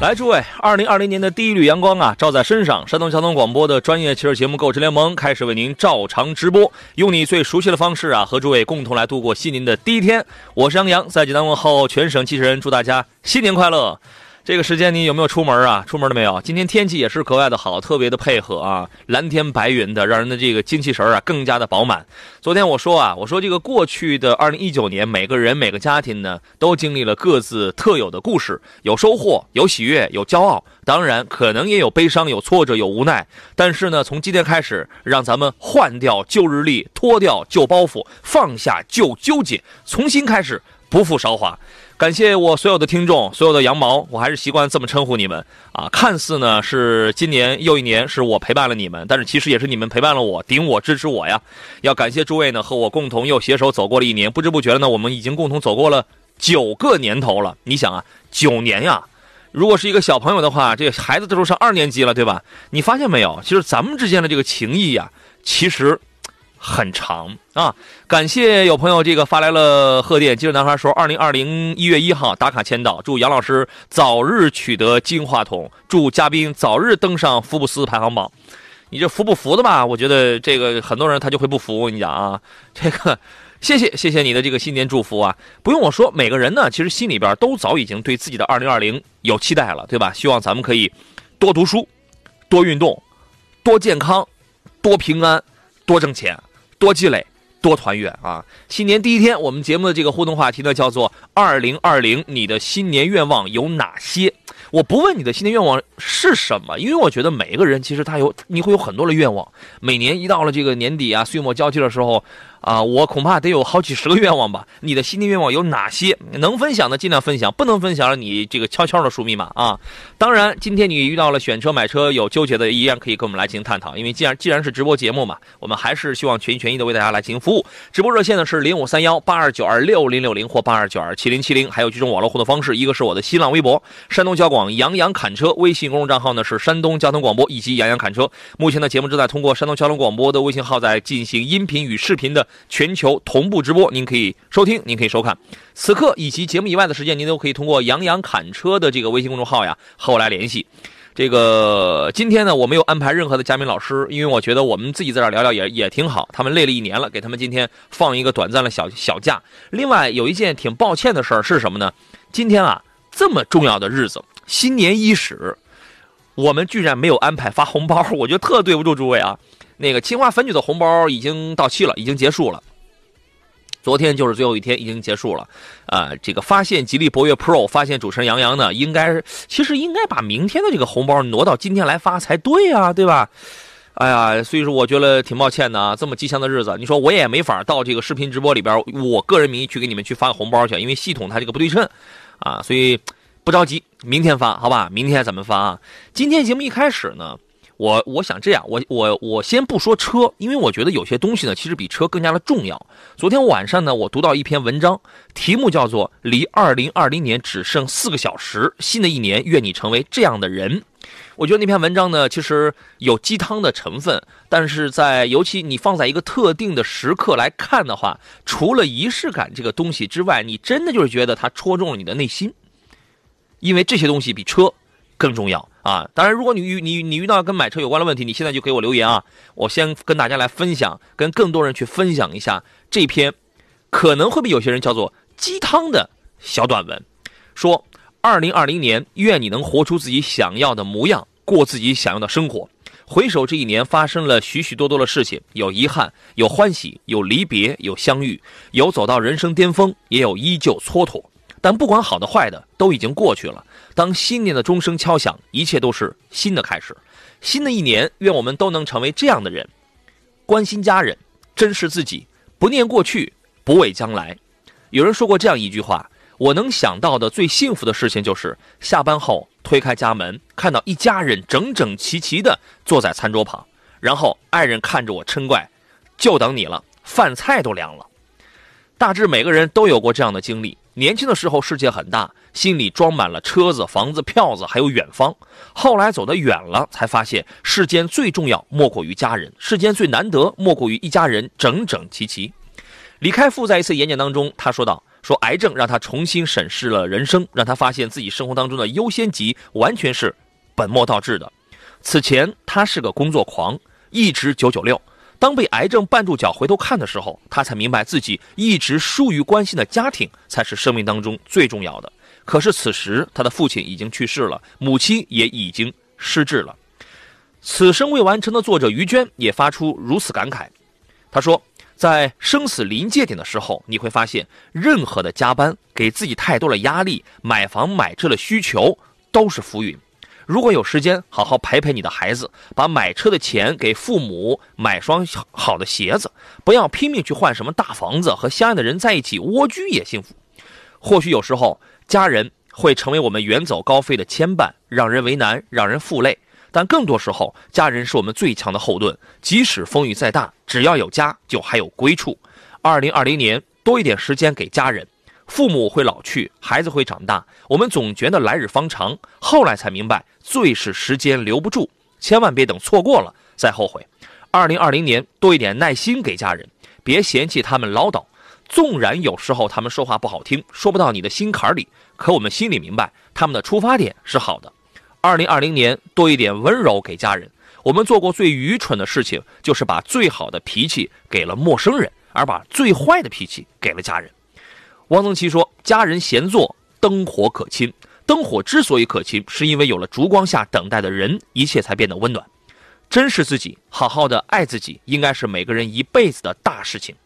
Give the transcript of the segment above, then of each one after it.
来，诸位，二零二零年的第一缕阳光啊，照在身上。山东交通广播的专业汽车节目《购车联盟》开始为您照常直播，用你最熟悉的方式啊，和诸位共同来度过新年的第一天。我是杨洋，在济南问候全省汽车人，祝大家新年快乐。这个时间你有没有出门啊？出门了没有？今天天气也是格外的好，特别的配合啊，蓝天白云的，让人的这个精气神啊更加的饱满。昨天我说啊，我说这个过去的二零一九年，每个人每个家庭呢，都经历了各自特有的故事，有收获，有喜悦，有骄傲，当然可能也有悲伤，有挫折，有无奈。但是呢，从今天开始，让咱们换掉旧日历，脱掉旧包袱，放下旧纠结，重新开始，不负韶华。感谢我所有的听众，所有的羊毛，我还是习惯这么称呼你们啊。看似呢是今年又一年是我陪伴了你们，但是其实也是你们陪伴了我，顶我支持我呀。要感谢诸位呢和我共同又携手走过了一年，不知不觉呢，我们已经共同走过了九个年头了。你想啊，九年呀，如果是一个小朋友的话，这个孩子这时候上二年级了，对吧？你发现没有？其实咱们之间的这个情谊呀，其实。很长啊！感谢有朋友这个发来了贺电，记者男孩说：“二零二零一月一号打卡签到，祝杨老师早日取得金话筒，祝嘉宾早日登上福布斯排行榜。”你这服不服的吧？我觉得这个很多人他就会不服。我跟你讲啊，这个谢谢谢谢你的这个新年祝福啊！不用我说，每个人呢其实心里边都早已经对自己的二零二零有期待了，对吧？希望咱们可以多读书、多运动、多健康、多平安、多挣钱。多积累，多团圆啊！新年第一天，我们节目的这个互动话题呢，叫做“二零二零，你的新年愿望有哪些？”我不问你的新年愿望是什么，因为我觉得每一个人其实他有，你会有很多的愿望。每年一到了这个年底啊，岁末交接的时候。啊，我恐怕得有好几十个愿望吧。你的新年愿望有哪些？能分享的尽量分享，不能分享的你这个悄悄的输密码啊。当然，今天你遇到了选车买车有纠结的，依然可以跟我们来进行探讨。因为既然既然是直播节目嘛，我们还是希望全心全意的为大家来进行服务。直播热线呢是零五三幺八二九二六零六零或八二九二七零七零，还有几种网络互动方式，一个是我的新浪微博山东交广杨洋侃车，微信公众账号呢是山东交通广播以及杨洋侃车。目前的节目正在通过山东交通广播的微信号在进行音频与视频的。全球同步直播，您可以收听，您可以收看。此刻以及节目以外的时间，您都可以通过“杨洋侃车”的这个微信公众号呀和我来联系。这个今天呢，我没有安排任何的嘉宾老师，因为我觉得我们自己在这聊聊也也挺好。他们累了一年了，给他们今天放一个短暂的小小假。另外有一件挺抱歉的事儿是什么呢？今天啊，这么重要的日子，新年伊始，我们居然没有安排发红包，我觉得特对不住诸位啊。那个清华粉局的红包已经到期了，已经结束了。昨天就是最后一天，已经结束了。啊，这个发现吉利博越 Pro，发现主持人杨洋呢，应该其实应该把明天的这个红包挪到今天来发才对啊，对吧？哎呀，所以说我觉得挺抱歉的啊，这么吉祥的日子，你说我也没法到这个视频直播里边，我个人名义去给你们去发个红包去，因为系统它这个不对称啊，所以不着急，明天发好吧？明天咱们发啊。今天节目一开始呢。我我想这样，我我我先不说车，因为我觉得有些东西呢，其实比车更加的重要。昨天晚上呢，我读到一篇文章，题目叫做《离二零二零年只剩四个小时，新的一年愿你成为这样的人》。我觉得那篇文章呢，其实有鸡汤的成分，但是在尤其你放在一个特定的时刻来看的话，除了仪式感这个东西之外，你真的就是觉得它戳中了你的内心，因为这些东西比车更重要。啊，当然，如果你遇你你遇到跟买车有关的问题，你现在就给我留言啊！我先跟大家来分享，跟更多人去分享一下这篇可能会被有些人叫做鸡汤的小短文。说，二零二零年，愿你能活出自己想要的模样，过自己想要的生活。回首这一年，发生了许许多多的事情，有遗憾，有欢喜，有离别，有相遇，有走到人生巅峰，也有依旧蹉跎。但不管好的坏的，都已经过去了。当新年的钟声敲响，一切都是新的开始。新的一年，愿我们都能成为这样的人：关心家人，珍视自己，不念过去，不畏将来。有人说过这样一句话：我能想到的最幸福的事情，就是下班后推开家门，看到一家人整整齐齐地坐在餐桌旁，然后爱人看着我嗔怪：“就等你了，饭菜都凉了。”大致每个人都有过这样的经历。年轻的时候世界很大，心里装满了车子、房子、票子，还有远方。后来走得远了，才发现世间最重要莫过于家人，世间最难得莫过于一家人整整齐齐。李开复在一次演讲当中，他说道：“说癌症让他重新审视了人生，让他发现自己生活当中的优先级完全是本末倒置的。此前他是个工作狂，一直九九六。”当被癌症绊住脚回头看的时候，他才明白自己一直疏于关心的家庭才是生命当中最重要的。可是此时他的父亲已经去世了，母亲也已经失智了。此生未完成的作者于娟也发出如此感慨。他说：“在生死临界点的时候，你会发现，任何的加班给自己太多的压力，买房买车的需求都是浮云。”如果有时间，好好陪陪你的孩子，把买车的钱给父母买双好的鞋子，不要拼命去换什么大房子，和相爱的人在一起蜗居也幸福。或许有时候家人会成为我们远走高飞的牵绊，让人为难，让人负累。但更多时候，家人是我们最强的后盾。即使风雨再大，只要有家，就还有归处。二零二零年，多一点时间给家人。父母会老去，孩子会长大，我们总觉得来日方长，后来才明白，最是时间留不住，千万别等错过了再后悔。二零二零年多一点耐心给家人，别嫌弃他们唠叨，纵然有时候他们说话不好听，说不到你的心坎里，可我们心里明白，他们的出发点是好的。二零二零年多一点温柔给家人，我们做过最愚蠢的事情，就是把最好的脾气给了陌生人，而把最坏的脾气给了家人。汪曾祺说：“家人闲坐，灯火可亲。灯火之所以可亲，是因为有了烛光下等待的人，一切才变得温暖。珍视自己，好好的爱自己，应该是每个人一辈子的大事情。”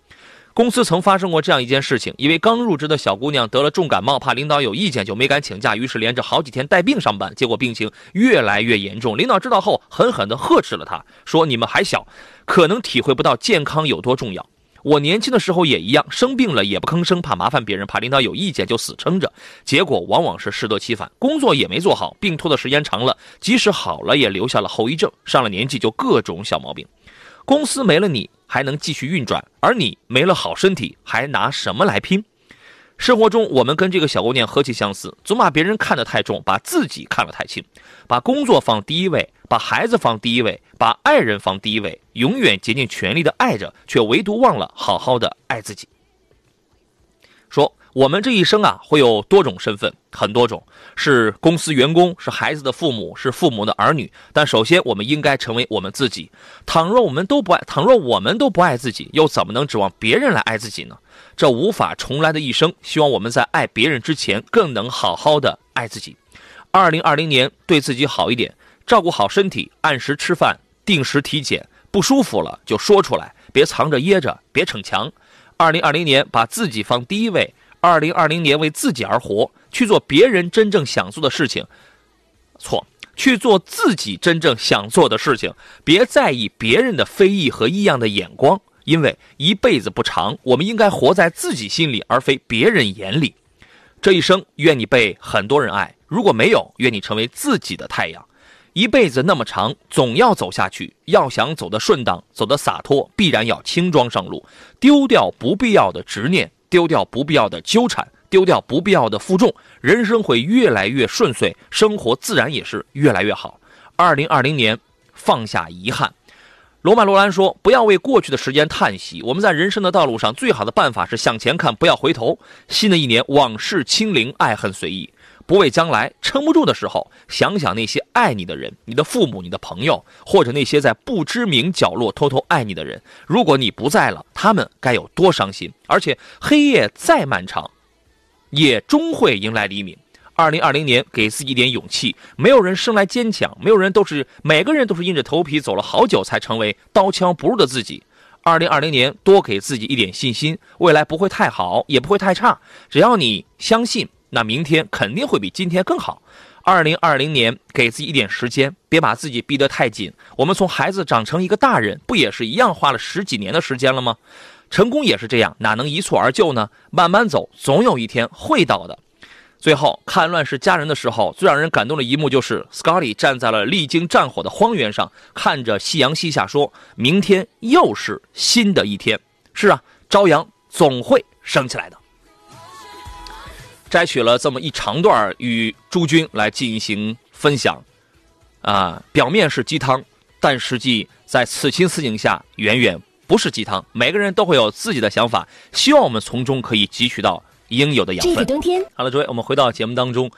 公司曾发生过这样一件事情：一位刚入职的小姑娘得了重感冒，怕领导有意见，就没敢请假，于是连着好几天带病上班。结果病情越来越严重，领导知道后狠狠地呵斥了她，说：“你们还小，可能体会不到健康有多重要。”我年轻的时候也一样，生病了也不吭声，怕麻烦别人，怕领导有意见就死撑着，结果往往是适得其反，工作也没做好，病拖的时间长了，即使好了也留下了后遗症，上了年纪就各种小毛病。公司没了你还能继续运转，而你没了好身体还拿什么来拼？生活中，我们跟这个小姑娘何其相似，总把别人看得太重，把自己看得太轻，把工作放第一位，把孩子放第一位，把爱人放第一位，永远竭尽全力的爱着，却唯独忘了好好的爱自己。说我们这一生啊，会有多种身份，很多种，是公司员工，是孩子的父母，是父母的儿女。但首先，我们应该成为我们自己。倘若我们都不爱，倘若我们都不爱自己，又怎么能指望别人来爱自己呢？这无法重来的一生，希望我们在爱别人之前，更能好好的爱自己。二零二零年，对自己好一点，照顾好身体，按时吃饭，定时体检，不舒服了就说出来，别藏着掖着，别逞强。二零二零年，把自己放第一位。二零二零年，为自己而活，去做别人真正想做的事情。错，去做自己真正想做的事情，别在意别人的非议和异样的眼光。因为一辈子不长，我们应该活在自己心里，而非别人眼里。这一生，愿你被很多人爱；如果没有，愿你成为自己的太阳。一辈子那么长，总要走下去。要想走得顺当，走得洒脱，必然要轻装上路，丢掉不必要的执念，丢掉不必要的纠缠，丢掉不必要的负重，人生会越来越顺遂，生活自然也是越来越好。二零二零年，放下遗憾。罗曼·罗兰说：“不要为过去的时间叹息。我们在人生的道路上，最好的办法是向前看，不要回头。新的一年，往事清零，爱恨随意，不为将来。撑不住的时候，想想那些爱你的人，你的父母，你的朋友，或者那些在不知名角落偷偷爱你的人。如果你不在了，他们该有多伤心？而且，黑夜再漫长，也终会迎来黎明。”二零二零年，给自己一点勇气。没有人生来坚强，没有人都是每个人都是硬着头皮走了好久才成为刀枪不入的自己。二零二零年，多给自己一点信心，未来不会太好，也不会太差。只要你相信，那明天肯定会比今天更好。二零二零年给自己一点时间，别把自己逼得太紧。我们从孩子长成一个大人，不也是一样花了十几年的时间了吗？成功也是这样，哪能一蹴而就呢？慢慢走，总有一天会到的。最后看《乱世佳人》的时候，最让人感动的一幕就是 Scotty 站在了历经战火的荒原上，看着夕阳西下，说明天又是新的一天。是啊，朝阳总会升起来的。摘取了这么一长段与诸君来进行分享，啊，表面是鸡汤，但实际在此情此景下，远远不是鸡汤。每个人都会有自己的想法，希望我们从中可以汲取到应有的养分。这个冬天，好了，诸位，我们回到节目当中。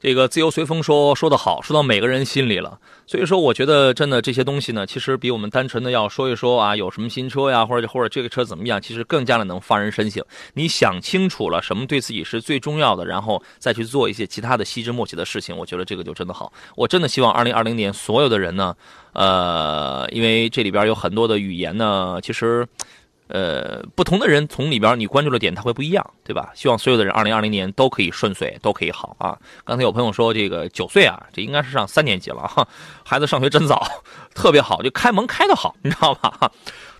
这个自由随风说说的好，说到每个人心里了。所以说，我觉得真的这些东西呢，其实比我们单纯的要说一说啊，有什么新车呀，或者或者这个车怎么样，其实更加的能发人深省。你想清楚了什么对自己是最重要的，然后再去做一些其他的细枝末节的事情，我觉得这个就真的好。我真的希望二零二零年所有的人呢，呃，因为这里边有很多的语言呢，其实。呃，不同的人从里边你关注的点他会不一样，对吧？希望所有的人二零二零年都可以顺遂，都可以好啊。刚才有朋友说这个九岁啊，这应该是上三年级了哈，孩子上学真早，特别好，就开门开的好，你知道吧？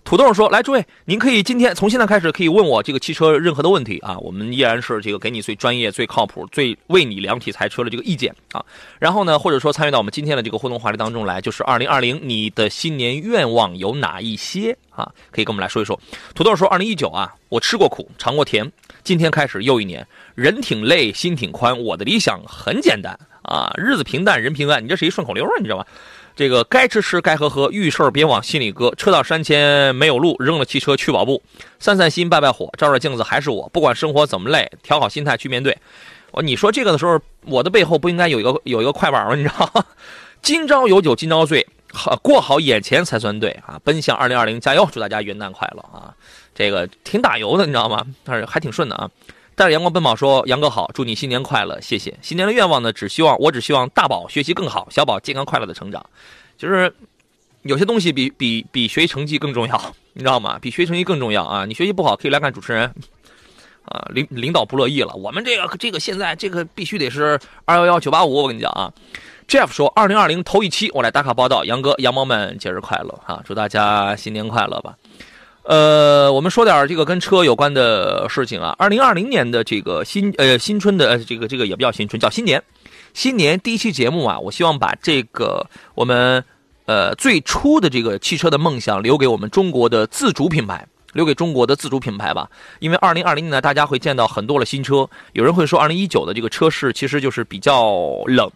土豆说：“来，诸位，您可以今天从现在开始可以问我这个汽车任何的问题啊，我们依然是这个给你最专业、最靠谱、最为你量体裁车的这个意见啊。然后呢，或者说参与到我们今天的这个互动话题当中来，就是二零二零你的新年愿望有哪一些啊？可以跟我们来说一说。土豆说：二零一九啊，我吃过苦，尝过甜，今天开始又一年，人挺累，心挺宽。我的理想很简单啊，日子平淡，人平安。你这是一顺口溜啊，你知道吗？”这个该吃吃，该喝喝，遇事儿别往心里搁。车到山前没有路，扔了汽车去跑步，散散心，败败火，照照镜子还是我。不管生活怎么累，调好心态去面对。我你说这个的时候，我的背后不应该有一个有一个快板吗？你知道？今朝有酒今朝醉，好过好眼前才算对啊！奔向二零二零，加油！祝大家元旦快乐啊！这个挺打油的，你知道吗？但是还挺顺的啊。带着阳光奔跑说：“杨哥好，祝你新年快乐，谢谢。新年的愿望呢，只希望我只希望大宝学习更好，小宝健康快乐的成长。就是有些东西比比比学习成绩更重要，你知道吗？比学习成绩更重要啊！你学习不好可以来干主持人啊，领领导不乐意了。我们这个这个现在这个必须得是二幺幺九八五，我跟你讲啊。Jeff 说：二零二零头一期我来打卡报道，杨哥羊毛们节日快乐啊！祝大家新年快乐吧。”呃，我们说点这个跟车有关的事情啊。二零二零年的这个新呃新春的这个这个也不叫新春，叫新年。新年第一期节目啊，我希望把这个我们呃最初的这个汽车的梦想留给我们中国的自主品牌，留给中国的自主品牌吧。因为二零二零年呢，大家会见到很多的新车。有人会说，二零一九的这个车市其实就是比较冷，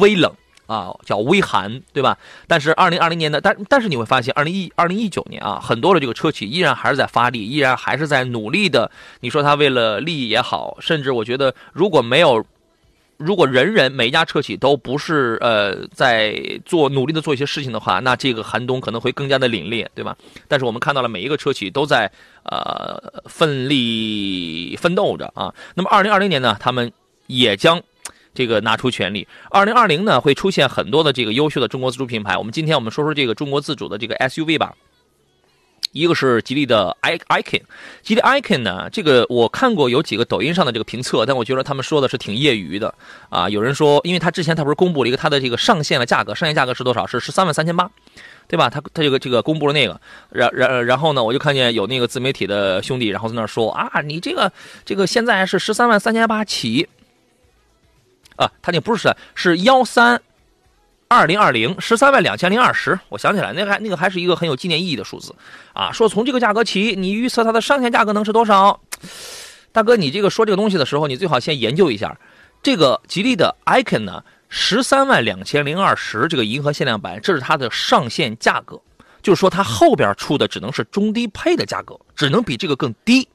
微冷。啊，叫微寒，对吧？但是二零二零年的，但但是你会发现，二零一二零一九年啊，很多的这个车企依然还是在发力，依然还是在努力的。你说他为了利益也好，甚至我觉得，如果没有，如果人人每一家车企都不是呃在做努力的做一些事情的话，那这个寒冬可能会更加的凛冽，对吧？但是我们看到了每一个车企都在呃奋力奋斗着啊。那么二零二零年呢，他们也将。这个拿出全力，二零二零呢会出现很多的这个优秀的中国自主品牌。我们今天我们说说这个中国自主的这个 SUV 吧。一个是吉利的 i icon，吉利 icon 呢，这个我看过有几个抖音上的这个评测，但我觉得他们说的是挺业余的啊。有人说，因为他之前他不是公布了一个他的这个上限的价格，上限价格是多少？是十三万三千八，对吧？他他这个这个公布了那个，然然然后呢，我就看见有那个自媒体的兄弟，然后在那说啊，你这个这个现在是十三万三千八起。啊，他那不是是幺三二零二零十三万两千零二十，我想起来，那还那个还是一个很有纪念意义的数字啊。说从这个价格起，你预测它的上限价格能是多少？大哥，你这个说这个东西的时候，你最好先研究一下。这个吉利的 icon 呢，十三万两千零二十这个银河限量版，这是它的上限价格，就是说它后边出的只能是中低配的价格，只能比这个更低。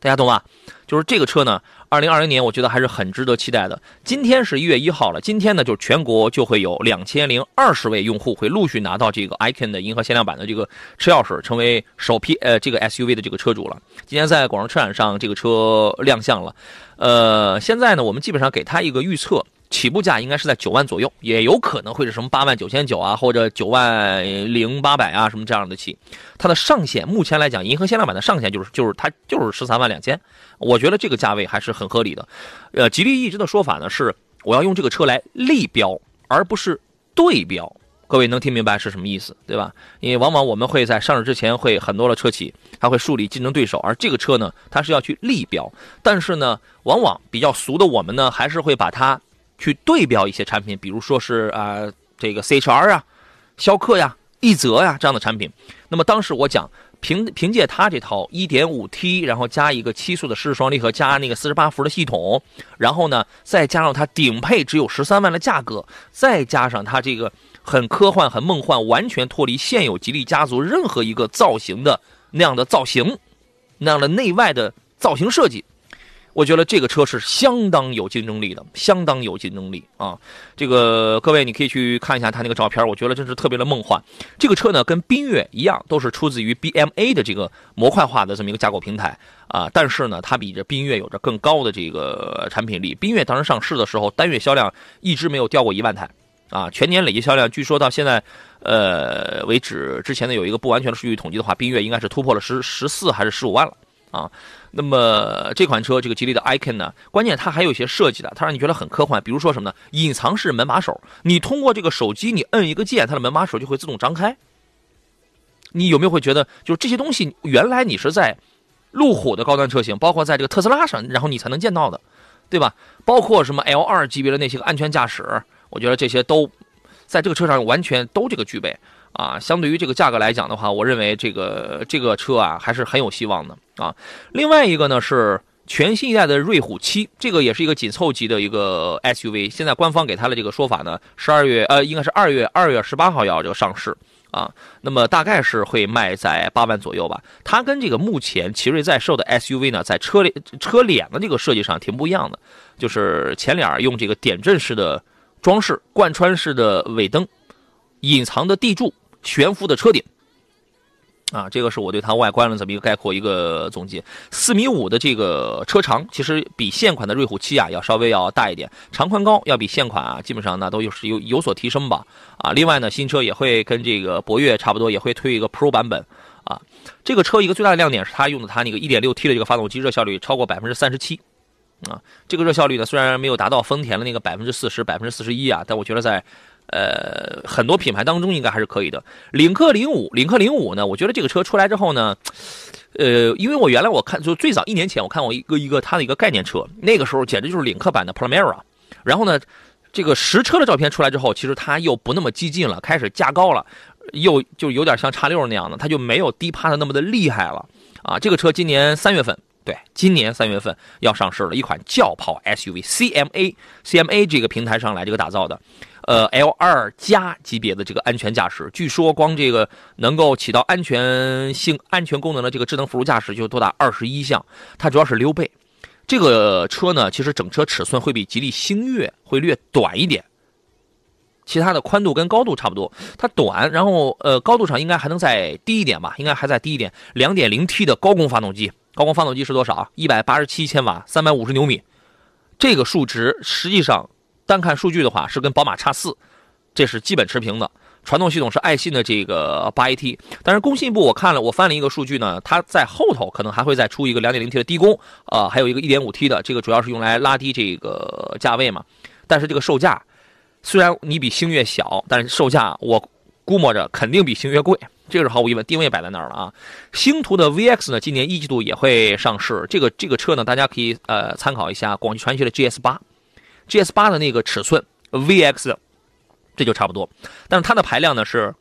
大家懂吧？就是这个车呢，二零二零年我觉得还是很值得期待的。今天是一月一号了，今天呢就全国就会有两千零二十位用户会陆续拿到这个 icon 的银河限量版的这个车钥匙，成为首批呃这个 SUV 的这个车主了。今天在广州车展上，这个车亮相了。呃，现在呢，我们基本上给它一个预测。起步价应该是在九万左右，也有可能会是什么八万九千九啊，或者九万零八百啊，什么这样的起。它的上限目前来讲，银河限量版的上限就是就是它就是十三万两千，我觉得这个价位还是很合理的。呃，吉利一直的说法呢是，我要用这个车来立标，而不是对标。各位能听明白是什么意思，对吧？因为往往我们会在上市之前会很多的车企，它会树立竞争对手，而这个车呢，它是要去立标。但是呢，往往比较俗的我们呢，还是会把它去对标一些产品，比如说是啊，这个 CHR 啊、逍客呀、奕泽呀这样的产品。那么当时我讲。凭凭借它这套 1.5T，然后加一个七速的湿式双离合，加那个48伏的系统，然后呢，再加上它顶配只有十三万的价格，再加上它这个很科幻、很梦幻，完全脱离现有吉利家族任何一个造型的那样的造型，那样的内外的造型设计。我觉得这个车是相当有竞争力的，相当有竞争力啊！这个各位你可以去看一下它那个照片，我觉得真是特别的梦幻。这个车呢，跟缤越一样，都是出自于 BMA 的这个模块化的这么一个架构平台啊。但是呢，它比这缤越有着更高的这个产品力。缤越当时上市的时候，单月销量一直没有掉过一万台啊，全年累计销量据说到现在呃为止，之前呢有一个不完全的数据统计的话，缤越应该是突破了十十四还是十五万了啊。那么这款车，这个吉利的 icon 呢，关键它还有一些设计的，它让你觉得很科幻。比如说什么呢？隐藏式门把手，你通过这个手机，你摁一个键，它的门把手就会自动张开。你有没有会觉得，就是这些东西原来你是在路虎的高端车型，包括在这个特斯拉上，然后你才能见到的，对吧？包括什么 L 二级别的那些个安全驾驶，我觉得这些都在这个车上完全都这个具备。啊，相对于这个价格来讲的话，我认为这个这个车啊还是很有希望的啊。另外一个呢是全新一代的瑞虎七，这个也是一个紧凑级的一个 SUV。现在官方给它的这个说法呢，十二月呃应该是二月二月十八号要这个上市啊。那么大概是会卖在八万左右吧。它跟这个目前奇瑞在售的 SUV 呢，在车脸车脸的这个设计上挺不一样的，就是前脸用这个点阵式的装饰，贯穿式的尾灯，隐藏的地柱。悬浮的车顶，啊，这个是我对它外观的这么一个概括一个总结。四米五的这个车长，其实比现款的瑞虎七啊要稍微要大一点，长宽高要比现款啊基本上呢都有是有有所提升吧。啊，另外呢，新车也会跟这个博越差不多，也会推一个 Pro 版本。啊，这个车一个最大的亮点是它用的它那个 1.6T 的这个发动机，热效率超过百分之三十七。啊，这个热效率呢虽然没有达到丰田的那个百分之四十、百分之四十一啊，但我觉得在呃，很多品牌当中应该还是可以的。领克零五，领克零五呢？我觉得这个车出来之后呢，呃，因为我原来我看就最早一年前我看过一个一个它的一个概念车，那个时候简直就是领克版的 Primera。然后呢，这个实车的照片出来之后，其实它又不那么激进了，开始加高了，又就有点像叉六那样的，它就没有低趴的那么的厉害了啊。这个车今年三月份，对，今年三月份要上市了，一款轿跑 SUV，CMA，CMA 这个平台上来这个打造的。呃，L 二加级别的这个安全驾驶，据说光这个能够起到安全性、安全功能的这个智能辅助驾驶就多达二十一项。它主要是溜背。这个车呢，其实整车尺寸会比吉利星越会略短一点，其他的宽度跟高度差不多。它短，然后呃，高度上应该还能再低一点吧？应该还再低一点。两点零 T 的高功发动机，高功发动机是多少？一百八十七千瓦，三百五十牛米。这个数值实际上。单看数据的话，是跟宝马叉四，这是基本持平的。传动系统是爱信的这个八 AT，但是工信部我看了，我翻了一个数据呢，它在后头可能还会再出一个 2.0T 的低功，啊，还有一个 1.5T 的，这个主要是用来拉低这个价位嘛。但是这个售价，虽然你比星越小，但是售价我估摸着肯定比星越贵，这个是毫无疑问，定位摆在那儿了啊。星途的 VX 呢，今年一季度也会上市，这个这个车呢，大家可以呃参考一下广汽传祺的 GS 八。GS 八的那个尺寸，VX，这就差不多，但是它的排量呢是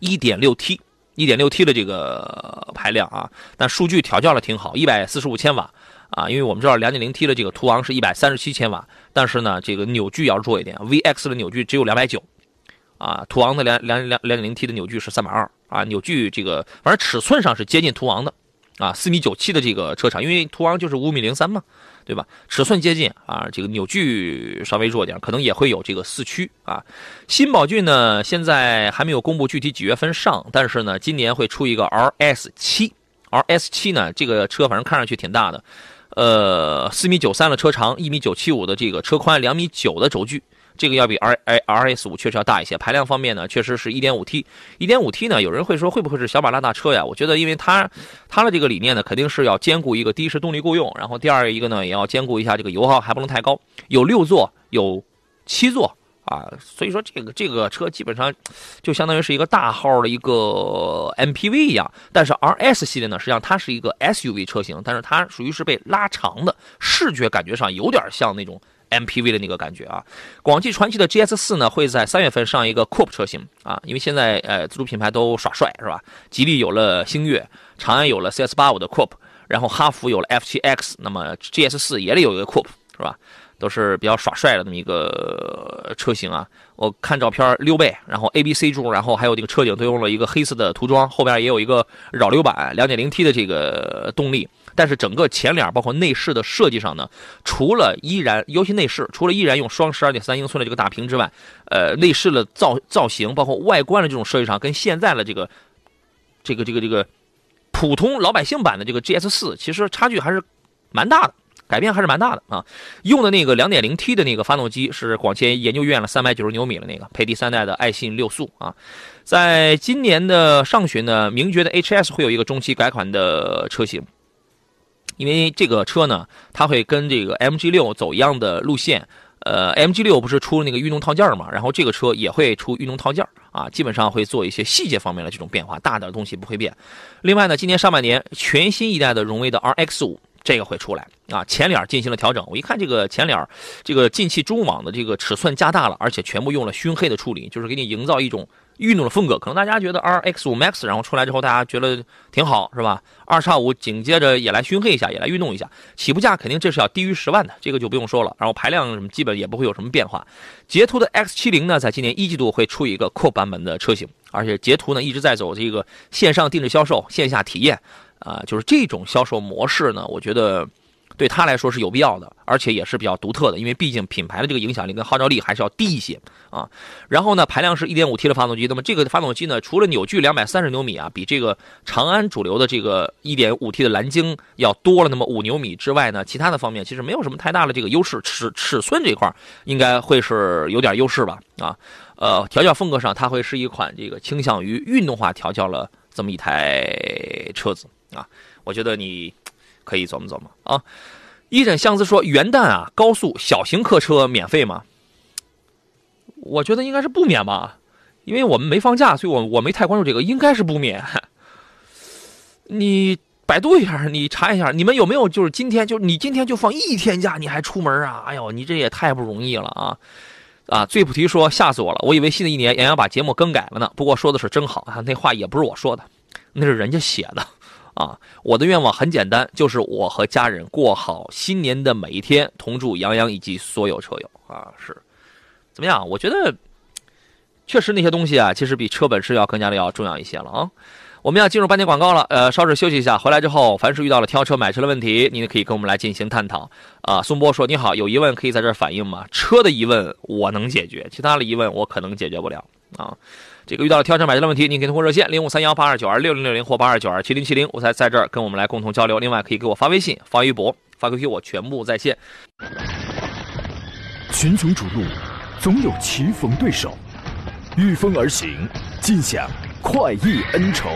1.6T，1.6T 的这个排量啊，但数据调教的挺好，145千瓦啊，因为我们知道 2.0T 的这个途昂是137千瓦，但是呢，这个扭矩要弱一点，VX 的扭矩只有290，啊，途昂的两两两两点零 T 的扭矩是320啊，扭矩这个反正尺寸上是接近途昂的啊，四米九七的这个车长，因为途昂就是五米零三嘛。对吧？尺寸接近啊，这个扭矩稍微弱点，可能也会有这个四驱啊。新宝骏呢，现在还没有公布具体几月份上，但是呢，今年会出一个 RS 七，RS 七呢，这个车反正看上去挺大的，呃，四米九三的车长，一米九七五的这个车宽，两米九的轴距。这个要比 R I R S 五确实要大一些，排量方面呢，确实是一点五 T，一点五 T 呢，有人会说会不会是小马拉大车呀？我觉得，因为它它的这个理念呢，肯定是要兼顾一个第一是动力够用，然后第二一个呢，也要兼顾一下这个油耗还不能太高。有六座，有七座啊，所以说这个这个车基本上就相当于是一个大号的一个 MPV 一样。但是 RS 系列呢，实际上它是一个 SUV 车型，但是它属于是被拉长的，视觉感觉上有点像那种。MPV 的那个感觉啊，广汽传祺的 GS 四呢会在三月份上一个 Coupe 车型啊，因为现在呃自主品牌都耍帅是吧？吉利有了星越，长安有了 CS 八五的 Coupe，然后哈弗有了 F 七 X，那么 GS 四也得有一个 Coupe 是吧？都是比较耍帅的那么一个车型啊。我看照片溜背，然后 A B C 柱，然后还有这个车顶都用了一个黑色的涂装，后边也有一个扰流板，两点零 T 的这个动力。但是整个前脸包括内饰的设计上呢，除了依然，尤其内饰，除了依然用双十二点三英寸的这个大屏之外，呃，内饰的造造型，包括外观的这种设计上，跟现在的这个这个这个这个普通老百姓版的这个 GS 四，其实差距还是蛮大的，改变还是蛮大的啊。用的那个两点零 T 的那个发动机是广汽研究院了三百九十牛米的那个，配第三代的爱信六速啊。在今年的上旬呢，名爵的 HS 会有一个中期改款的车型。因为这个车呢，它会跟这个 MG 六走一样的路线，呃，MG 六不是出那个运动套件嘛，然后这个车也会出运动套件啊，基本上会做一些细节方面的这种变化，大的东西不会变。另外呢，今年上半年全新一代的荣威的 RX 五这个会出来啊，前脸进行了调整，我一看这个前脸，这个进气中网的这个尺寸加大了，而且全部用了熏黑的处理，就是给你营造一种。运动的风格，可能大家觉得 R X 五 Max 然后出来之后，大家觉得挺好，是吧？二叉五紧接着也来熏黑一下，也来运动一下，起步价肯定这是要低于十万的，这个就不用说了。然后排量什么基本也不会有什么变化。捷途的 X 七零呢，在今年一季度会出一个扩版本的车型，而且捷途呢一直在走这个线上定制销售、线下体验，啊，就是这种销售模式呢，我觉得。对他来说是有必要的，而且也是比较独特的，因为毕竟品牌的这个影响力跟号召力还是要低一些啊。然后呢，排量是 1.5T 的发动机，那么这个发动机呢，除了扭矩230牛米啊，比这个长安主流的这个 1.5T 的蓝鲸要多了那么5牛米之外呢，其他的方面其实没有什么太大的这个优势，尺尺寸这块应该会是有点优势吧啊。呃，调教风格上，它会是一款这个倾向于运动化调教了这么一台车子啊。我觉得你。可以琢磨琢磨啊！一枕相思说：“元旦啊，高速小型客车免费吗？”我觉得应该是不免吧，因为我们没放假，所以我我没太关注这个，应该是不免。你百度一下，你查一下，你们有没有就是今天就你今天就放一天假，你还出门啊？哎呦，你这也太不容易了啊！啊，最菩提说：“吓死我了，我以为新的一年杨洋把节目更改了呢。不过说的是真好啊，那话也不是我说的，那是人家写的。”啊，我的愿望很简单，就是我和家人过好新年的每一天，同祝杨洋以及所有车友啊，是怎么样？我觉得确实那些东西啊，其实比车本身要更加的要重要一些了啊。我们要进入半天广告了，呃，稍事休息一下，回来之后，凡是遇到了挑车买车的问题，您可以跟我们来进行探讨啊。宋波说：“你好，有疑问可以在这儿反映吗？车的疑问我能解决，其他的疑问我可能解决不了啊。”这个遇到了挑车买车的问题，您可以通过热线零五三幺八二九二六零六零或八二九二七零七零，我在在这儿跟我们来共同交流。另外，可以给我发微信、发微博、发 QQ，我全部在线。群雄逐鹿，总有棋逢对手，御风而行，尽享快意恩仇，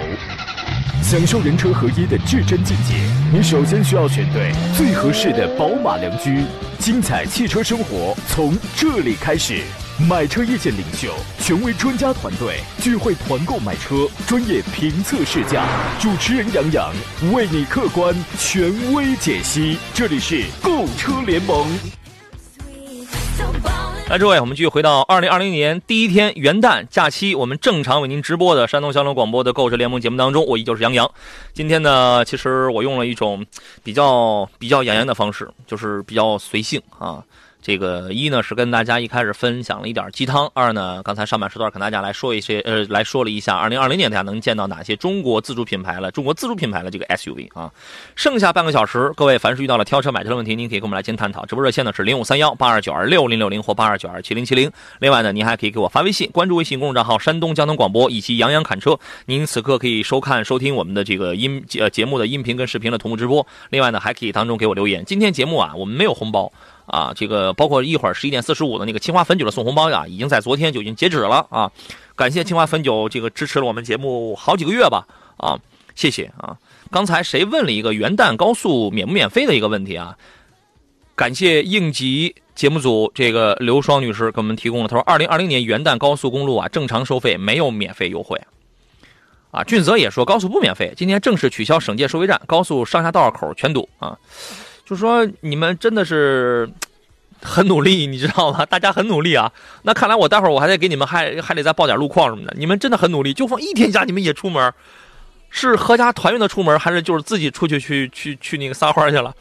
享受人车合一的至臻境界。你首先需要选对最合适的宝马良驹，精彩汽车生活从这里开始。买车意见领袖，权威专家团队聚会团购买车，专业评测试驾，主持人杨洋为你客观权威解析。这里是购车联盟。来，诸位，我们继续回到二零二零年第一天元旦假期，我们正常为您直播的山东交通广播的购车联盟节目当中，我依旧是杨洋。今天呢，其实我用了一种比较比较洋洋的方式，就是比较随性啊。这个一呢是跟大家一开始分享了一点鸡汤，二呢刚才上半时段跟大家来说一些，呃，来说了一下二零二零年大家能见到哪些中国自主品牌了，中国自主品牌的这个 SUV 啊。剩下半个小时，各位凡是遇到了挑车买车的问题，您可以跟我们来进行探讨。直播热线呢是零五三幺八二九二六零六零或八二九二七零七零。另外呢，您还可以给我发微信，关注微信公众账号山东交通广播以及杨洋侃车，您此刻可以收看收听我们的这个音呃节目的音频跟视频的同步直播。另外呢，还可以当中给我留言。今天节目啊，我们没有红包。啊，这个包括一会儿十一点四十五的那个清华汾酒的送红包呀，已经在昨天就已经截止了啊！感谢清华汾酒这个支持了我们节目好几个月吧啊，谢谢啊！刚才谁问了一个元旦高速免不免费的一个问题啊？感谢应急节目组这个刘双女士给我们提供了，她说，二零二零年元旦高速公路啊正常收费，没有免费优惠。啊，俊泽也说高速不免费，今天正式取消省界收费站，高速上下道口全堵啊。就说你们真的是很努力，你知道吗？大家很努力啊。那看来我待会儿我还得给你们还还得再报点路况什么的。你们真的很努力，就放一天假你们也出门，是合家团圆的出门，还是就是自己出去去去去那个撒欢去了？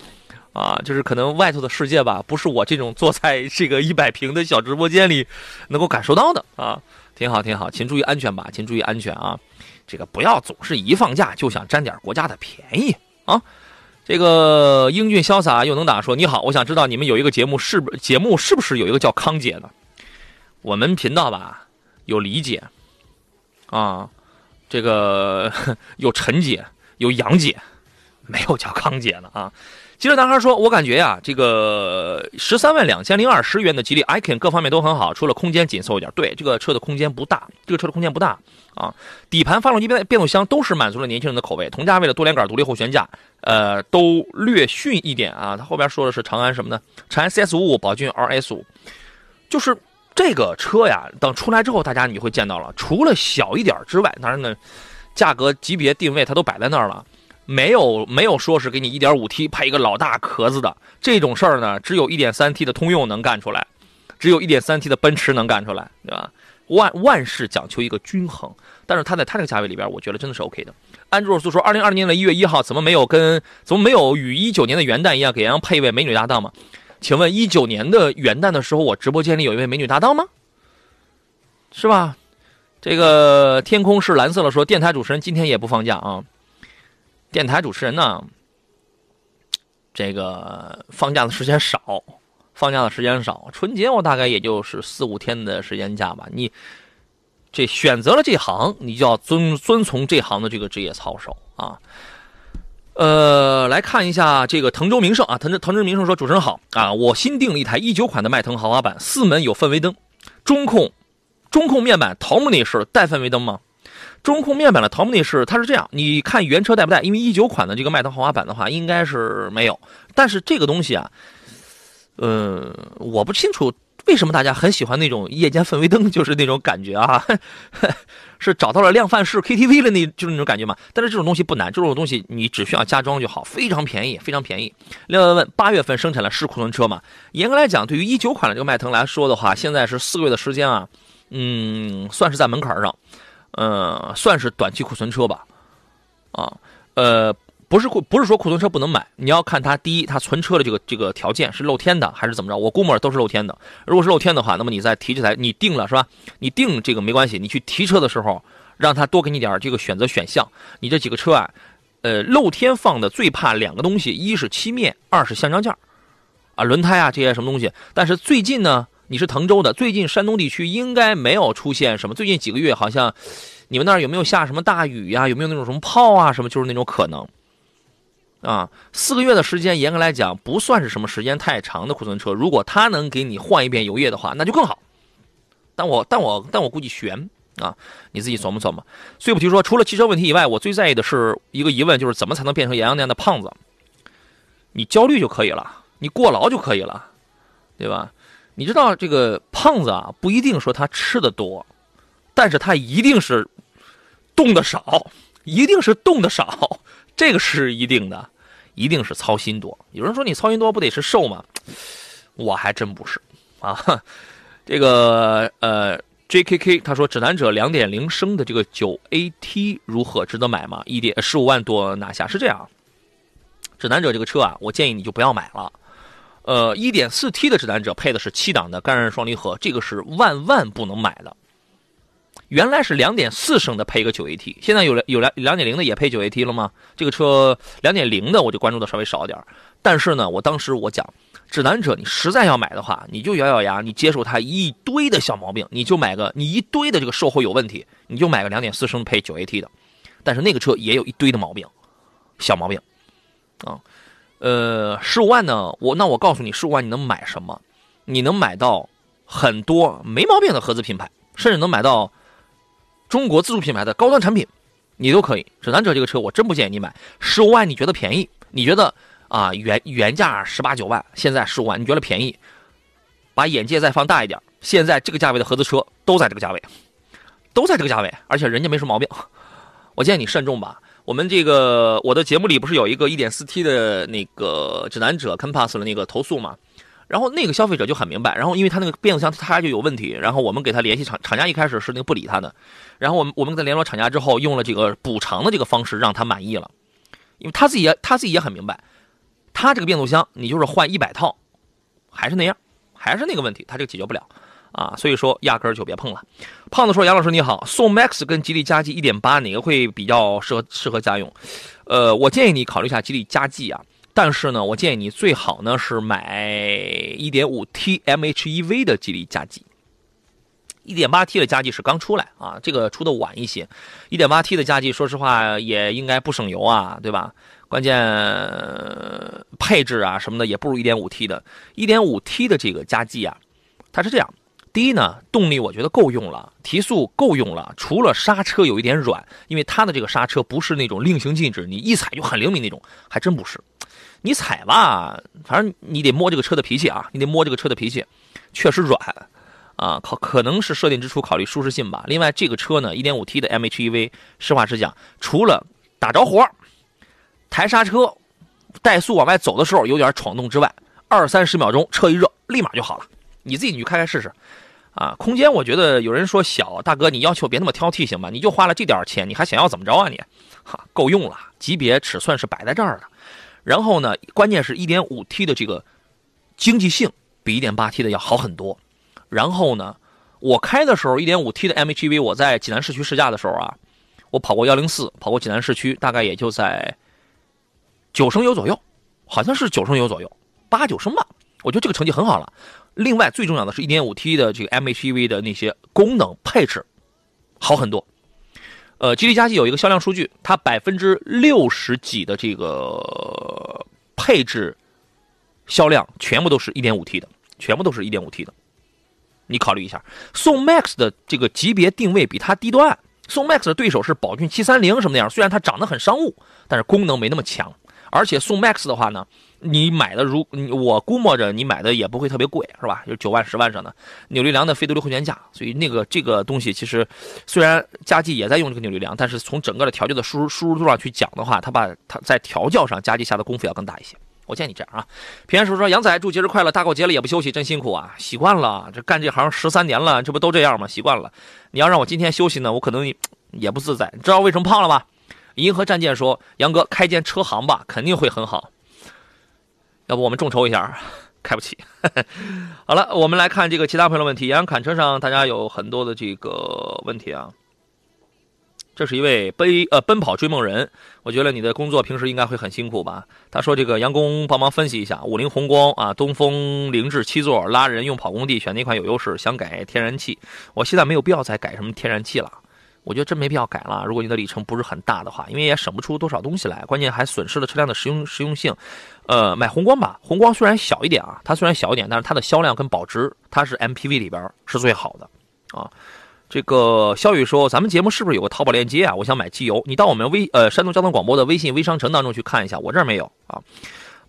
啊，就是可能外头的世界吧，不是我这种坐在这个一百平的小直播间里能够感受到的啊。挺好，挺好，请注意安全吧，请注意安全啊。这个不要总是一放假就想占点国家的便宜啊。这个英俊潇洒又能打说你好，我想知道你们有一个节目是不节目是不是有一个叫康姐的？我们频道吧有李姐啊，这个 有陈姐，有杨姐，没有叫康姐的啊。吉利男孩说：“我感觉呀，这个十三万两千零二十元的吉利 icon 各方面都很好，除了空间紧凑一点。对，这个车的空间不大，这个车的空间不大啊。底盘、发动机、变变速箱都是满足了年轻人的口味。同价位的多连杆独立后悬架，呃，都略逊一点啊。他后边说的是长安什么呢？长安 CS 五五、宝骏 RS 五，就是这个车呀。等出来之后，大家你会见到了，除了小一点之外，当然呢，价格级别定位它都摆在那儿了。”没有没有说是给你一点五 T 配一个老大壳子的这种事儿呢，只有一点三 T 的通用能干出来，只有一点三 T 的奔驰能干出来，对吧？万万事讲求一个均衡，但是它在它这个价位里边，我觉得真的是 OK 的。安卓苏说，二零二零年的一月一号怎么没有跟怎么没有与一九年的元旦一样给杨配一位美女搭档吗？请问一九年的元旦的时候，我直播间里有一位美女搭档吗？是吧？这个天空是蓝色的说，电台主持人今天也不放假啊。电台主持人呢，这个放假的时间少，放假的时间少。春节我大概也就是四五天的时间假吧。你这选择了这行，你就要遵遵从这行的这个职业操守啊。呃，来看一下这个滕州名胜啊，滕州滕州名胜说：“主持人好啊，我新订了一台一九款的迈腾豪华版，四门有氛围灯，中控中控面板桃木内饰带氛围灯吗？”中控面板的桃木内饰，它是这样，你看原车带不带？因为一九款的这个迈腾豪华版的话，应该是没有。但是这个东西啊，嗯，我不清楚为什么大家很喜欢那种夜间氛围灯，就是那种感觉啊，是找到了量贩式 KTV 的那，就是那种感觉嘛。但是这种东西不难，这种东西你只需要加装就好，非常便宜，非常便宜。另外问，八月份生产了是库存车吗？严格来讲，对于一九款的这个迈腾来说的话，现在是四个月的时间啊，嗯，算是在门槛上。嗯，算是短期库存车吧，啊，呃，不是库，不是说库存车不能买，你要看它第一，它存车的这个这个条件是露天的还是怎么着？我估摸都是露天的。如果是露天的话，那么你再提这台，你定了是吧？你定这个没关系，你去提车的时候，让他多给你点这个选择选项。你这几个车啊，呃，露天放的最怕两个东西，一是漆面，二是橡胶件啊，轮胎啊这些什么东西。但是最近呢？你是滕州的，最近山东地区应该没有出现什么。最近几个月好像，你们那儿有没有下什么大雨呀？有没有那种什么炮啊？什么就是那种可能。啊，四个月的时间，严格来讲不算是什么时间太长的库存车。如果他能给你换一遍油液的话，那就更好。但我但我但我估计悬啊，你自己琢磨琢磨。碎不提说，除了汽车问题以外，我最在意的是一个疑问，就是怎么才能变成杨洋那样的胖子？你焦虑就可以了，你过劳就可以了，对吧？你知道这个胖子啊，不一定说他吃的多，但是他一定是动的少，一定是动的少，这个是一定的，一定是操心多。有人说你操心多不得是瘦吗？我还真不是啊。这个呃，JKK 他说指南者两点零升的这个九 AT 如何值得买吗？一点十五万多拿下是这样。指南者这个车啊，我建议你就不要买了。呃，1.4T 的指南者配的是七档的干式双离合，这个是万万不能买的。原来是2.4升的配一个 9AT，现在有了有两2.0的也配 9AT 了吗？这个车2.0的我就关注的稍微少点。但是呢，我当时我讲，指南者你实在要买的话，你就咬咬牙，你接受它一堆的小毛病，你就买个你一堆的这个售后有问题，你就买个2.4升配 9AT 的。但是那个车也有一堆的毛病，小毛病，啊。呃，十五万呢？我那我告诉你，十五万你能买什么？你能买到很多没毛病的合资品牌，甚至能买到中国自主品牌的高端产品，你都可以。指南者这个车，我真不建议你买。十五万你觉得便宜？你觉得啊原原价十八九万，现在十五万你觉得便宜？把眼界再放大一点，现在这个价位的合资车都在这个价位，都在这个价位，而且人家没什么毛病。我建议你慎重吧。我们这个我的节目里不是有一个 1.4T 的那个指南者 Compass 的那个投诉嘛？然后那个消费者就很明白，然后因为他那个变速箱它就有问题，然后我们给他联系厂厂家，一开始是那个不理他的，然后我们我们在联络厂家之后，用了这个补偿的这个方式让他满意了，因为他自己也他自己也很明白，他这个变速箱你就是换一百套，还是那样，还是那个问题，他这个解决不了。啊，所以说压根儿就别碰了。胖子说：“杨老师你好，宋 MAX 跟吉利嘉际1.8哪个会比较适合适合家用？呃，我建议你考虑一下吉利嘉际啊。”但是呢，我建议你最好呢是买 1.5T MHEV 的吉利嘉际，1.8T 的嘉际是刚出来啊，这个出的晚一些。1.8T 的嘉际，说实话也应该不省油啊，对吧？关键配置啊什么的也不如 1.5T 的。1.5T 的这个嘉际啊，它是这样：第一呢，动力我觉得够用了，提速够用了，除了刹车有一点软，因为它的这个刹车不是那种令行禁止，你一踩就很灵敏那种，还真不是。你踩吧，反正你得摸这个车的脾气啊，你得摸这个车的脾气，确实软，啊，考可能是设定之初考虑舒适性吧。另外，这个车呢，1.5T 的 MHEV，实话实讲，除了打着火、抬刹车、怠速往外走的时候有点闯动之外，二三十秒钟车一热，立马就好了。你自己你去开开试试，啊，空间我觉得有人说小，大哥你要求别那么挑剔行吗？你就花了这点钱，你还想要怎么着啊你？哈，够用了，级别尺寸是摆在这儿的。然后呢，关键是 1.5T 的这个经济性比 1.8T 的要好很多。然后呢，我开的时候 1.5T 的 MHEV，我在济南市区试驾的时候啊，我跑过104，跑过济南市区，大概也就在九升油左右，好像是九升油左右，八九升吧。我觉得这个成绩很好了。另外最重要的是 1.5T 的这个 MHEV 的那些功能配置好很多。呃，吉利嘉际有一个销量数据，它百分之六十几的这个配置销量全部都是一点五 T 的，全部都是一点五 T 的。你考虑一下，宋 MAX 的这个级别定位比它低端，宋 MAX 的对手是宝骏七三零什么那样，虽然它长得很商务，但是功能没那么强。而且宋 MAX 的话呢，你买的如我估摸着你买的也不会特别贵，是吧？就九万十万上的扭力梁的非独立后悬架，所以那个这个东西其实虽然佳绩也在用这个扭力梁，但是从整个的调教的舒舒适度上去讲的话，它把它在调教上佳绩下的功夫要更大一些。我建议你这样啊。平安叔说：“杨仔祝节日快乐，大过节了也不休息，真辛苦啊！习惯了，这干这行十三年了，这不都这样吗？习惯了。你要让我今天休息呢，我可能也不自在。你知道为什么胖了吗？”银河战舰说：“杨哥开间车行吧，肯定会很好。要不我们众筹一下，开不起。好了，我们来看这个其他朋友的问题。杨侃车上大家有很多的这个问题啊。这是一位奔呃奔跑追梦人，我觉得你的工作平时应该会很辛苦吧？他说这个杨工帮忙分析一下，五菱宏光啊，东风凌志七座拉人用跑工地选哪款有优势？想改天然气，我现在没有必要再改什么天然气了。”我觉得真没必要改了。如果你的里程不是很大的话，因为也省不出多少东西来，关键还损失了车辆的实用实用性。呃，买宏光吧，宏光虽然小一点啊，它虽然小一点，但是它的销量跟保值，它是 MPV 里边是最好的啊。这个肖宇说，咱们节目是不是有个淘宝链接啊？我想买机油，你到我们微呃山东交通广播的微信微商城当中去看一下，我这儿没有啊。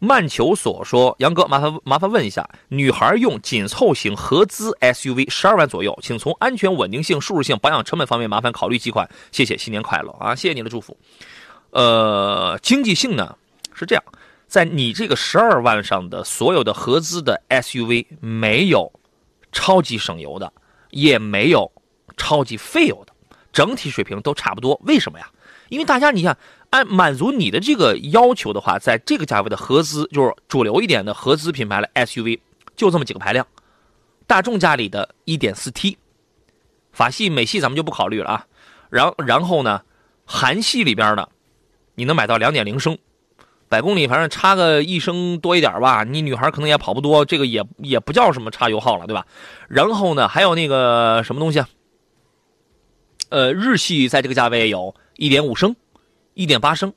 曼球所说：“杨哥，麻烦麻烦问一下，女孩用紧凑型合资 SUV 十二万左右，请从安全、稳定性、舒适性、保养成本方面麻烦考虑几款，谢谢，新年快乐啊！谢谢你的祝福。呃，经济性呢是这样，在你这个十二万上的所有的合资的 SUV 没有超级省油的，也没有超级费油的，整体水平都差不多。为什么呀？因为大家你看。”按满足你的这个要求的话，在这个价位的合资，就是主流一点的合资品牌的 SUV，就这么几个排量。大众家里的 1.4T，法系、美系咱们就不考虑了啊。然然后呢，韩系里边的，你能买到2.0升，百公里反正差个一升多一点吧。你女孩可能也跑不多，这个也也不叫什么差油耗了，对吧？然后呢，还有那个什么东西啊？呃，日系在这个价位有1.5升。一点八升，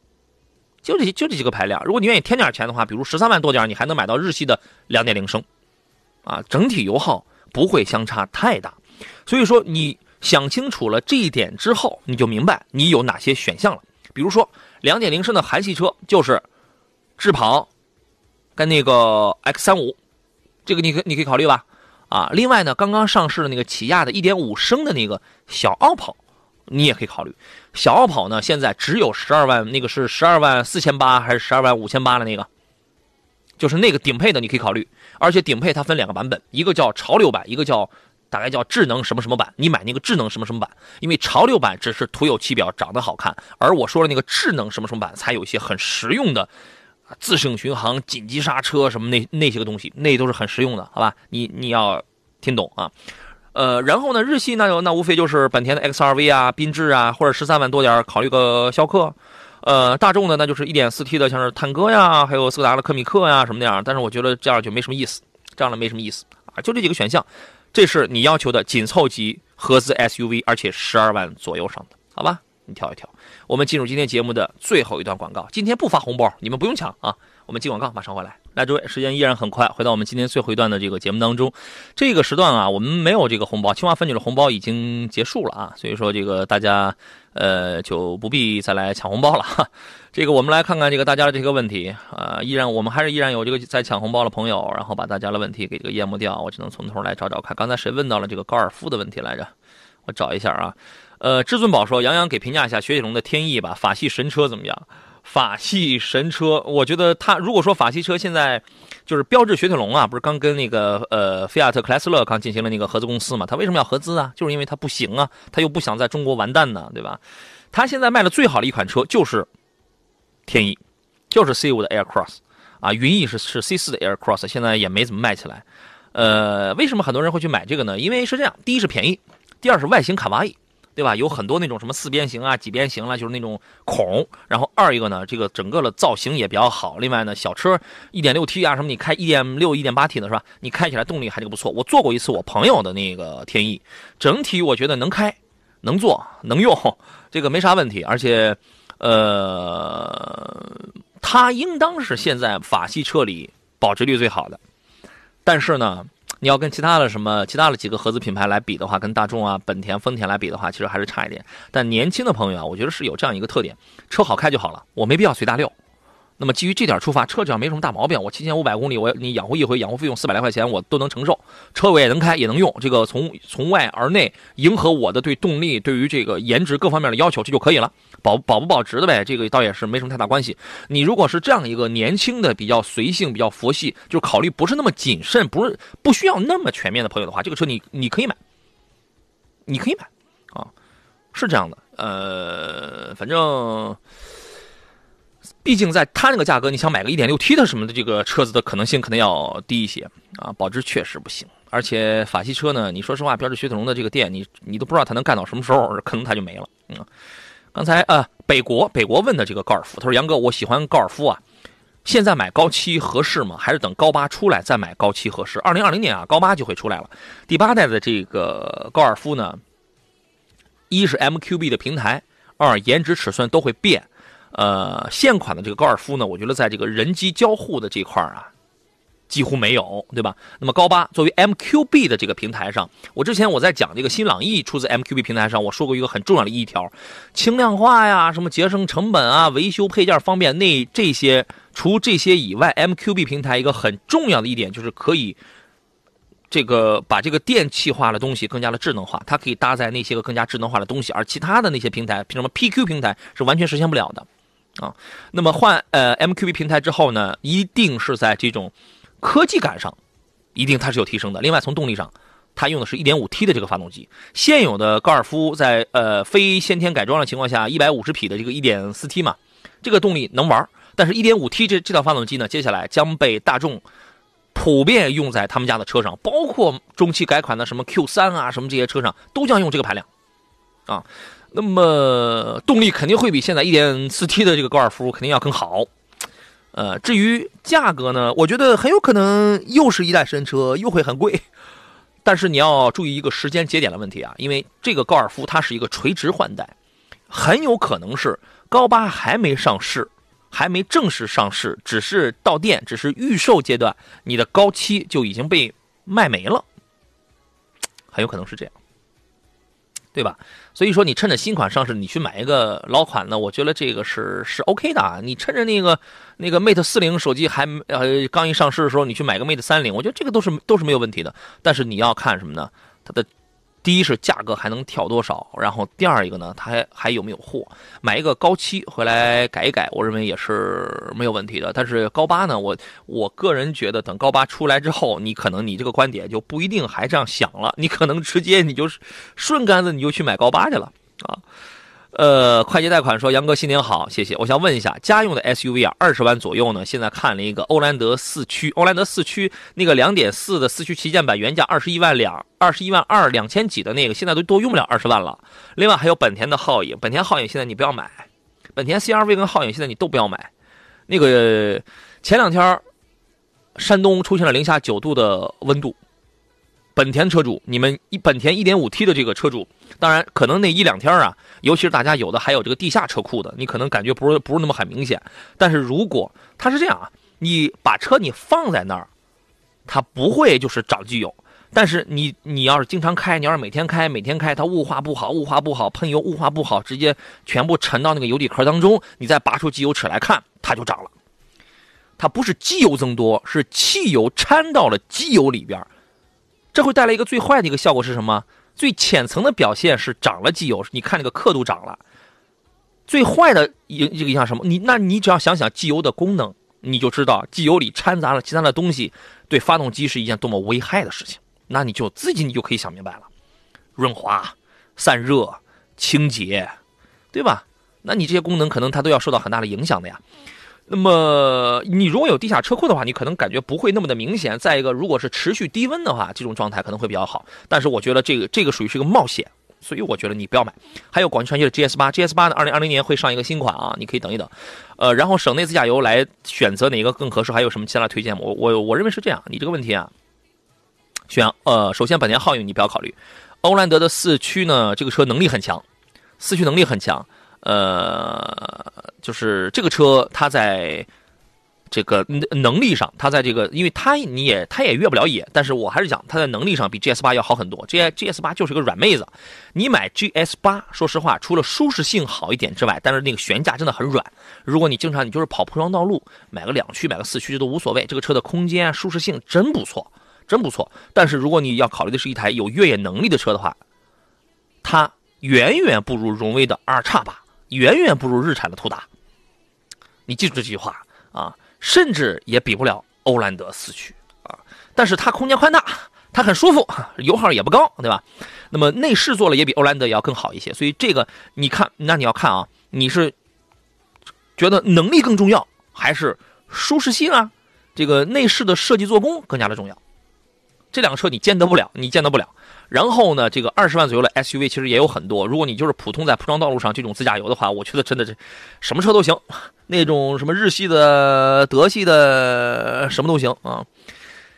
就这就这几个排量。如果你愿意添点钱的话，比如十三万多点，你还能买到日系的两点零升，啊，整体油耗不会相差太大。所以说，你想清楚了这一点之后，你就明白你有哪些选项了。比如说，两点零升的韩系车就是智跑跟那个 X 三五，这个你可你可以考虑吧。啊。另外呢，刚刚上市的那个起亚的1.5升的那个小奥跑，你也可以考虑。小奥跑呢，现在只有十二万，那个是十二万四千八还是十二万五千八的那个？就是那个顶配的，你可以考虑。而且顶配它分两个版本，一个叫潮流版，一个叫大概叫智能什么什么版。你买那个智能什么什么版，因为潮流版只是徒有其表，长得好看，而我说的那个智能什么什么版才有一些很实用的，自适应巡航、紧急刹车什么那那些个东西，那都是很实用的，好吧？你你要听懂啊。呃，然后呢，日系那就那无非就是本田的 XRV 啊、缤智啊，或者十三万多点考虑个逍客。呃，大众的那就是一点四 T 的，像是探歌呀，还有斯柯达的科米克呀什么那样。但是我觉得这样就没什么意思，这样的没什么意思啊。就这几个选项，这是你要求的紧凑级合资 SUV，而且十二万左右上的，好吧？你挑一挑。我们进入今天节目的最后一段广告，今天不发红包，你们不用抢啊。我们进广告，马上回来。来，诸位，时间依然很快，回到我们今天最后一段的这个节目当中。这个时段啊，我们没有这个红包，清华分局的红包已经结束了啊，所以说这个大家呃就不必再来抢红包了。哈。这个我们来看看这个大家的这个问题啊，依然我们还是依然有这个在抢红包的朋友，然后把大家的问题给这个淹没掉。我只能从头来找找看，刚才谁问到了这个高尔夫的问题来着？我找一下啊。呃，至尊宝说，杨洋给评价一下雪铁龙的天翼吧，法系神车怎么样？法系神车，我觉得它如果说法系车现在就是标致雪铁龙啊，不是刚跟那个呃菲亚特克莱斯勒刚进行了那个合资公司嘛？它为什么要合资啊？就是因为它不行啊，它又不想在中国完蛋呢，对吧？它现在卖的最好的一款车就是天翼，就是 C 五的 Air Cross 啊，云翼是是 C 四的 Air Cross，现在也没怎么卖起来。呃，为什么很多人会去买这个呢？因为是这样，第一是便宜，第二是外形卡哇伊。对吧？有很多那种什么四边形啊、几边形啊，就是那种孔。然后二一个呢，这个整个的造型也比较好。另外呢，小车一点六 T 啊什么，你开一点六、一点八 T 的是吧？你开起来动力还是不错。我坐过一次我朋友的那个天翼，整体我觉得能开、能坐、能用，这个没啥问题。而且，呃，它应当是现在法系车里保值率最好的。但是呢。你要跟其他的什么其他的几个合资品牌来比的话，跟大众啊、本田、丰田来比的话，其实还是差一点。但年轻的朋友啊，我觉得是有这样一个特点：车好开就好了，我没必要随大溜。那么基于这点出发，车只要没什么大毛病，我七千五百公里，我你养护一回，养护费用四百来块钱，我都能承受。车我也能开，也能用。这个从从外而内迎合我的对动力、对于这个颜值各方面的要求，这就可以了。保保不保值的呗，这个倒也是没什么太大关系。你如果是这样一个年轻的、比较随性、比较佛系，就考虑不是那么谨慎，不是不需要那么全面的朋友的话，这个车你你可以买，你可以买啊，是这样的。呃，反正。毕竟在它那个价格，你想买个 1.6T 的什么的这个车子的可能性可能要低一些啊，保值确实不行。而且法系车呢，你说实话，标致雪铁龙的这个店，你你都不知道它能干到什么时候，可能它就没了。嗯，刚才啊，北国北国问的这个高尔夫，他说杨哥，我喜欢高尔夫啊，现在买高七合适吗？还是等高八出来再买高七合适？二零二零年啊，高八就会出来了。第八代的这个高尔夫呢，一是 MQB 的平台，二颜值尺寸都会变。呃，现款的这个高尔夫呢，我觉得在这个人机交互的这块啊，几乎没有，对吧？那么高八作为 MQB 的这个平台上，我之前我在讲这个新朗逸出自 MQB 平台上，我说过一个很重要的一条，轻量化呀，什么节省成本啊，维修配件方便，那这些除这些以外，MQB 平台一个很重要的一点就是可以。这个把这个电气化的东西更加的智能化，它可以搭载那些个更加智能化的东西，而其他的那些平台，凭什么 PQ 平台是完全实现不了的，啊，那么换呃 MQB 平台之后呢，一定是在这种科技感上，一定它是有提升的。另外从动力上，它用的是一点五 T 的这个发动机，现有的高尔夫在呃非先天改装的情况下，一百五十匹的这个一点四 T 嘛，这个动力能玩，但是一点五 T 这这套发动机呢，接下来将被大众。普遍用在他们家的车上，包括中期改款的什么 Q 三啊，什么这些车上都将用这个排量，啊，那么动力肯定会比现在一点四 T 的这个高尔夫肯定要更好，呃，至于价格呢，我觉得很有可能又是一代神车，又会很贵，但是你要注意一个时间节点的问题啊，因为这个高尔夫它是一个垂直换代，很有可能是高八还没上市。还没正式上市，只是到店，只是预售阶段，你的高七就已经被卖没了，很有可能是这样。对吧？所以说你趁着新款上市，你去买一个老款呢，我觉得这个是是 OK 的啊。你趁着那个那个 Mate 四零手机还呃刚一上市的时候，你去买个 Mate 三零，我觉得这个都是都是没有问题的。但是你要看什么呢？它的。第一是价格还能跳多少，然后第二一个呢，它还还有没有货？买一个高七回来改一改，我认为也是没有问题的。但是高八呢，我我个人觉得，等高八出来之后，你可能你这个观点就不一定还这样想了，你可能直接你就是顺杆子你就去买高八去了啊。呃，快捷贷款说：“杨哥新年好，谢谢。我想问一下，家用的 SUV 啊，二十万左右呢？现在看了一个欧蓝德四驱，欧蓝德四驱那个两点四的四驱旗舰版，原价二十一万两，二十一万二两千几的那个，现在都都用不了二十万了。另外还有本田的皓影，本田皓影现在你不要买，本田 CRV 跟皓影现在你都不要买。那个前两天山东出现了零下九度的温度。”本田车主，你们一本田 1.5T 的这个车主，当然可能那一两天啊，尤其是大家有的还有这个地下车库的，你可能感觉不是不是那么很明显。但是如果它是这样啊，你把车你放在那儿，它不会就是长机油。但是你你要是经常开，你要是每天开每天开，它雾化不好，雾化不好，喷油雾化不好，直接全部沉到那个油底壳当中，你再拔出机油尺来看，它就涨了。它不是机油增多，是汽油掺到了机油里边。这会带来一个最坏的一个效果是什么？最浅层的表现是涨了机油，你看这个刻度涨了。最坏的影影响什么？你那你只要想想机油的功能，你就知道机油里掺杂了其他的东西，对发动机是一件多么危害的事情。那你就自己你就可以想明白了，润滑、散热、清洁，对吧？那你这些功能可能它都要受到很大的影响的呀。那么你如果有地下车库的话，你可能感觉不会那么的明显。再一个，如果是持续低温的话，这种状态可能会比较好。但是我觉得这个这个属于是个冒险，所以我觉得你不要买。还有广汽传祺的 GS 八，GS 八呢，二零二零年会上一个新款啊，你可以等一等。呃，然后省内自驾游来选择哪个更合适？还有什么其他推荐吗？我我我认为是这样，你这个问题啊，选呃，首先本田皓影你不要考虑，欧蓝德的四驱呢，这个车能力很强，四驱能力很强。呃，就是这个车，它在这个能力上，它在这个，因为它你也它也越不了野，但是我还是讲它在能力上比 GS 八要好很多。G GS 八就是个软妹子，你买 GS 八，说实话，除了舒适性好一点之外，但是那个悬架真的很软。如果你经常你就是跑铺装道路，买个两驱，买个四驱这都无所谓。这个车的空间舒适性真不错，真不错。但是如果你要考虑的是一台有越野能力的车的话，它远远不如荣威的二叉八。远远不如日产的途达，你记住这句话啊！甚至也比不了欧蓝德四驱啊！但是它空间宽大，它很舒服，油耗也不高，对吧？那么内饰做了也比欧蓝德要更好一些，所以这个你看，那你要看啊，你是觉得能力更重要，还是舒适性啊？这个内饰的设计做工更加的重要？这两个车你兼得不了，你兼得不了。然后呢，这个二十万左右的 SUV 其实也有很多。如果你就是普通在铺装道路上这种自驾游的话，我觉得真的是什么车都行，那种什么日系的、德系的什么都行啊。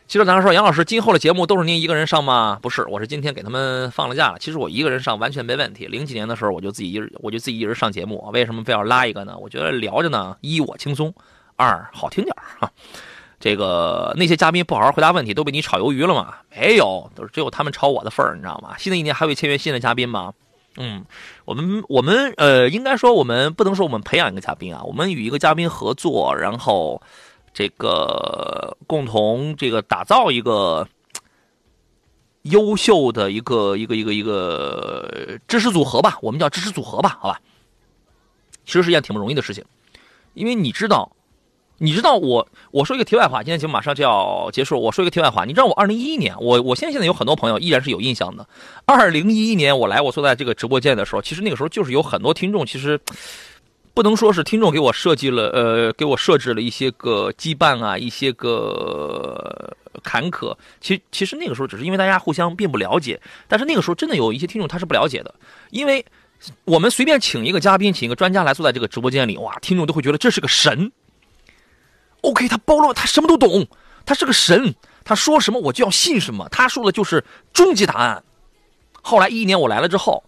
其实咱说，杨老师今后的节目都是您一个人上吗？不是，我是今天给他们放了假了。其实我一个人上完全没问题。零几年的时候我就自己一人，我就自己一人上节目。为什么非要拉一个呢？我觉得聊着呢，一我轻松，二好听点哈。这个那些嘉宾不好好回答问题，都被你炒鱿鱼了吗？没有，都是只有他们炒我的份儿，你知道吗？新的一年还会签约新的嘉宾吗？嗯，我们我们呃，应该说我们不能说我们培养一个嘉宾啊，我们与一个嘉宾合作，然后这个共同这个打造一个优秀的一个一个一个一个知识组合吧，我们叫知识组合吧，好吧？其实是一件挺不容易的事情，因为你知道。你知道我我说一个题外话，今天节目马上就要结束。我说一个题外话，你知道我二零一一年，我我现在现在有很多朋友依然是有印象的。二零一一年我来我坐在这个直播间的时候，其实那个时候就是有很多听众，其实不能说是听众给我设计了，呃，给我设置了一些个羁绊啊，一些个坎坷。其其实那个时候只是因为大家互相并不了解，但是那个时候真的有一些听众他是不了解的，因为我们随便请一个嘉宾，请一个专家来坐在这个直播间里，哇，听众都会觉得这是个神。OK，他包罗，他什么都懂，他是个神，他说什么我就要信什么，他说的就是终极答案。后来一一年我来了之后，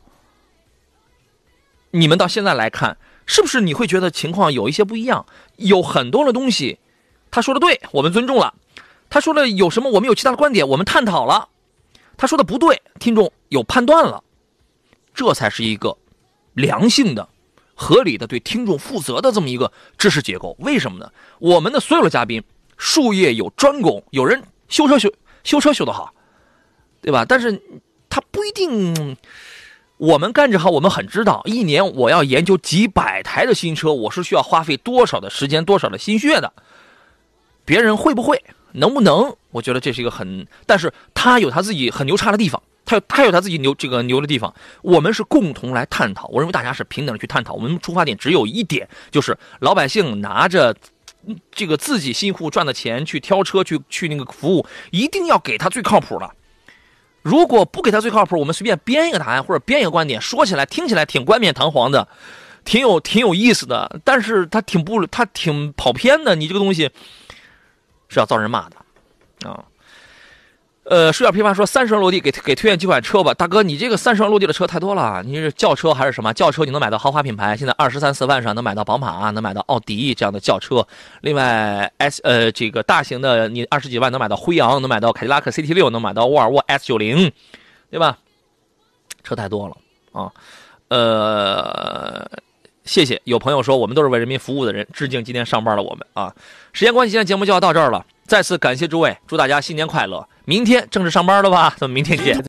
你们到现在来看，是不是你会觉得情况有一些不一样？有很多的东西，他说的对，我们尊重了；他说的有什么，我们有其他的观点，我们探讨了；他说的不对，听众有判断了。这才是一个良性的、合理的对听众负责的这么一个知识结构。为什么呢？我们的所有的嘉宾术业有专攻，有人修车修修车修得好，对吧？但是他不一定。我们干这行，我们很知道，一年我要研究几百台的新车，我是需要花费多少的时间、多少的心血的。别人会不会、能不能？我觉得这是一个很，但是他有他自己很牛叉的地方，他有他有他自己牛这个牛的地方。我们是共同来探讨，我认为大家是平等的去探讨。我们出发点只有一点，就是老百姓拿着这个自己辛苦赚的钱去挑车、去去那个服务，一定要给他最靠谱的。如果不给他最靠谱，我们随便编一个答案或者编一个观点，说起来听起来挺冠冕堂皇的，挺有挺有意思的，但是他挺不他挺跑偏的，你这个东西是要遭人骂的啊。呃，水饺批发说三十万落地给给推荐几款车吧，大哥，你这个三十万落地的车太多了，你是轿车还是什么？轿车你能买到豪华品牌，现在二十三四万上能买到宝马，能买到奥迪这样的轿车。另外 S 呃这个大型的你二十几万能买到辉昂，能买到凯迪拉克 CT 六，能买到沃尔沃 S 九零，对吧？车太多了啊，呃，谢谢。有朋友说我们都是为人民服务的人，致敬今天上班的我们啊。时间关系，今天节目就要到这儿了。再次感谢诸位，祝大家新年快乐！明天正式上班了吧？咱们明天见。